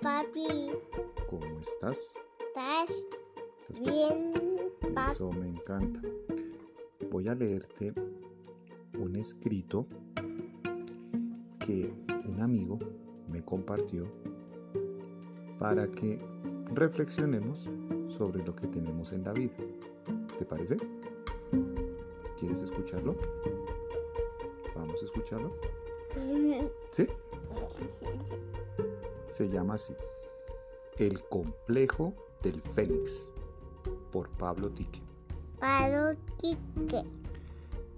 papi. ¿Cómo estás? ¿Estás ¿Estás bien, papi? Eso me encanta. Voy a leerte un escrito que un amigo me compartió para que reflexionemos sobre lo que tenemos en la vida. ¿Te parece? ¿Quieres escucharlo? Vamos a escucharlo. ¿Sí? Se llama así. El complejo del Fénix por Pablo Tique. Palo tique.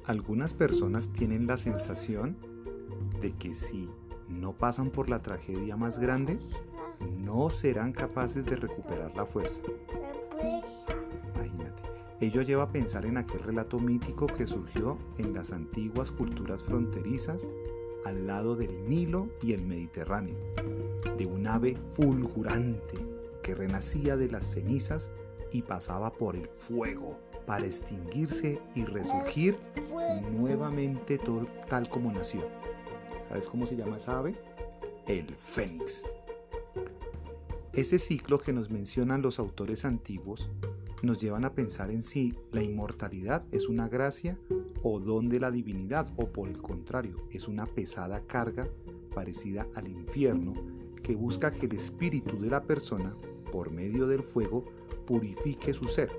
Algunas personas tienen la sensación de que si no pasan por la tragedia más grande, no serán capaces de recuperar la fuerza. Imagínate. Ello lleva a pensar en aquel relato mítico que surgió en las antiguas culturas fronterizas al lado del Nilo y el Mediterráneo, de un ave fulgurante que renacía de las cenizas y pasaba por el fuego para extinguirse y resurgir nuevamente tal como nació. ¿Sabes cómo se llama esa ave? El fénix. Ese ciclo que nos mencionan los autores antiguos nos llevan a pensar en si la inmortalidad es una gracia o don de la divinidad o por el contrario es una pesada carga parecida al infierno que busca que el espíritu de la persona por medio del fuego purifique su ser.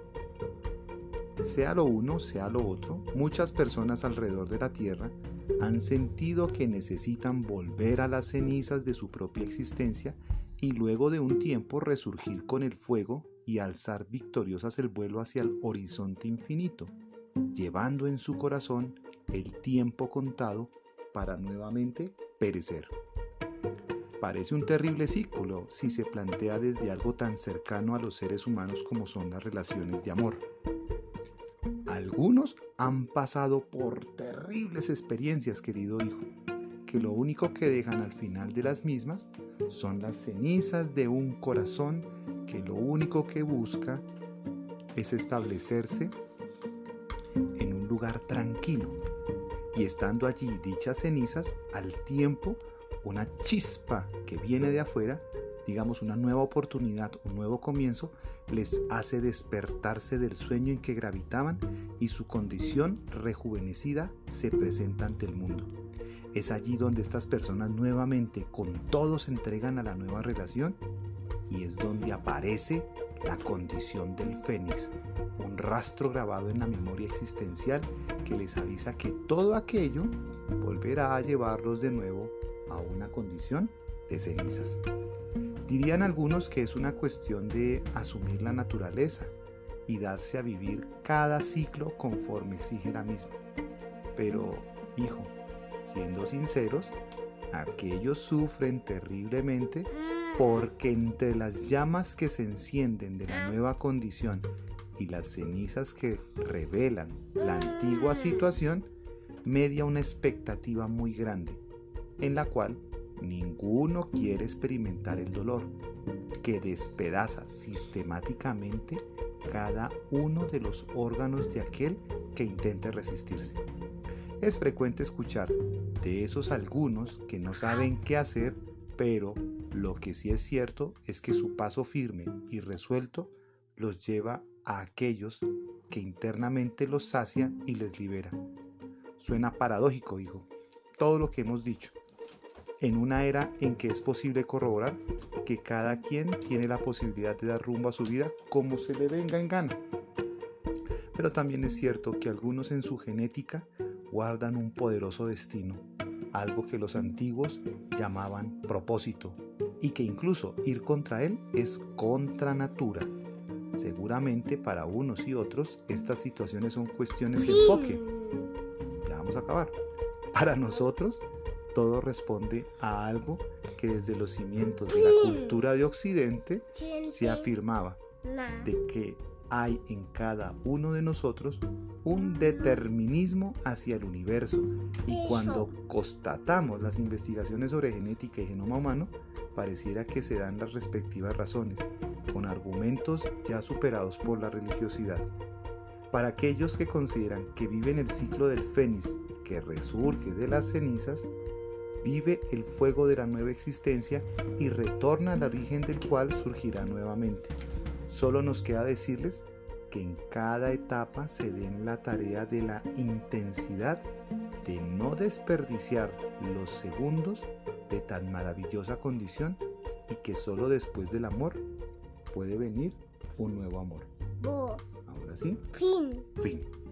Sea lo uno, sea lo otro, muchas personas alrededor de la Tierra han sentido que necesitan volver a las cenizas de su propia existencia y luego de un tiempo resurgir con el fuego y alzar victoriosas el vuelo hacia el horizonte infinito, llevando en su corazón el tiempo contado para nuevamente perecer. Parece un terrible círculo si se plantea desde algo tan cercano a los seres humanos como son las relaciones de amor. Algunos han pasado por terribles experiencias, querido hijo, que lo único que dejan al final de las mismas son las cenizas de un corazón que lo único que busca es establecerse lugar tranquilo y estando allí dichas cenizas al tiempo una chispa que viene de afuera, digamos una nueva oportunidad, un nuevo comienzo, les hace despertarse del sueño en que gravitaban y su condición rejuvenecida se presenta ante el mundo. Es allí donde estas personas nuevamente con todo se entregan a la nueva relación y es donde aparece la condición del fénix, un rastro grabado en la memoria existencial que les avisa que todo aquello volverá a llevarlos de nuevo a una condición de cenizas. Dirían algunos que es una cuestión de asumir la naturaleza y darse a vivir cada ciclo conforme exige la misma. Pero, hijo, siendo sinceros, aquellos sufren terriblemente porque entre las llamas que se encienden de la nueva condición y las cenizas que revelan la antigua situación, media una expectativa muy grande, en la cual ninguno quiere experimentar el dolor, que despedaza sistemáticamente cada uno de los órganos de aquel que intente resistirse. Es frecuente escuchar de esos algunos que no saben qué hacer, pero lo que sí es cierto es que su paso firme y resuelto los lleva a aquellos que internamente los sacia y les libera. Suena paradójico, hijo, todo lo que hemos dicho, en una era en que es posible corroborar que cada quien tiene la posibilidad de dar rumbo a su vida como se le venga en gana. Pero también es cierto que algunos en su genética guardan un poderoso destino, algo que los antiguos llamaban propósito, y que incluso ir contra él es contra natura. Seguramente para unos y otros estas situaciones son cuestiones de enfoque. Ya vamos a acabar. Para nosotros todo responde a algo que desde los cimientos de la cultura de Occidente se afirmaba de que hay en cada uno de nosotros un determinismo hacia el universo y cuando constatamos las investigaciones sobre genética y genoma humano pareciera que se dan las respectivas razones con argumentos ya superados por la religiosidad. Para aquellos que consideran que viven el ciclo del fénix que resurge de las cenizas, vive el fuego de la nueva existencia y retorna al origen del cual surgirá nuevamente. Solo nos queda decirles que en cada etapa se den la tarea de la intensidad de no desperdiciar los segundos de tan maravillosa condición y que solo después del amor puede venir un nuevo amor. Ahora sí, Fin. fin.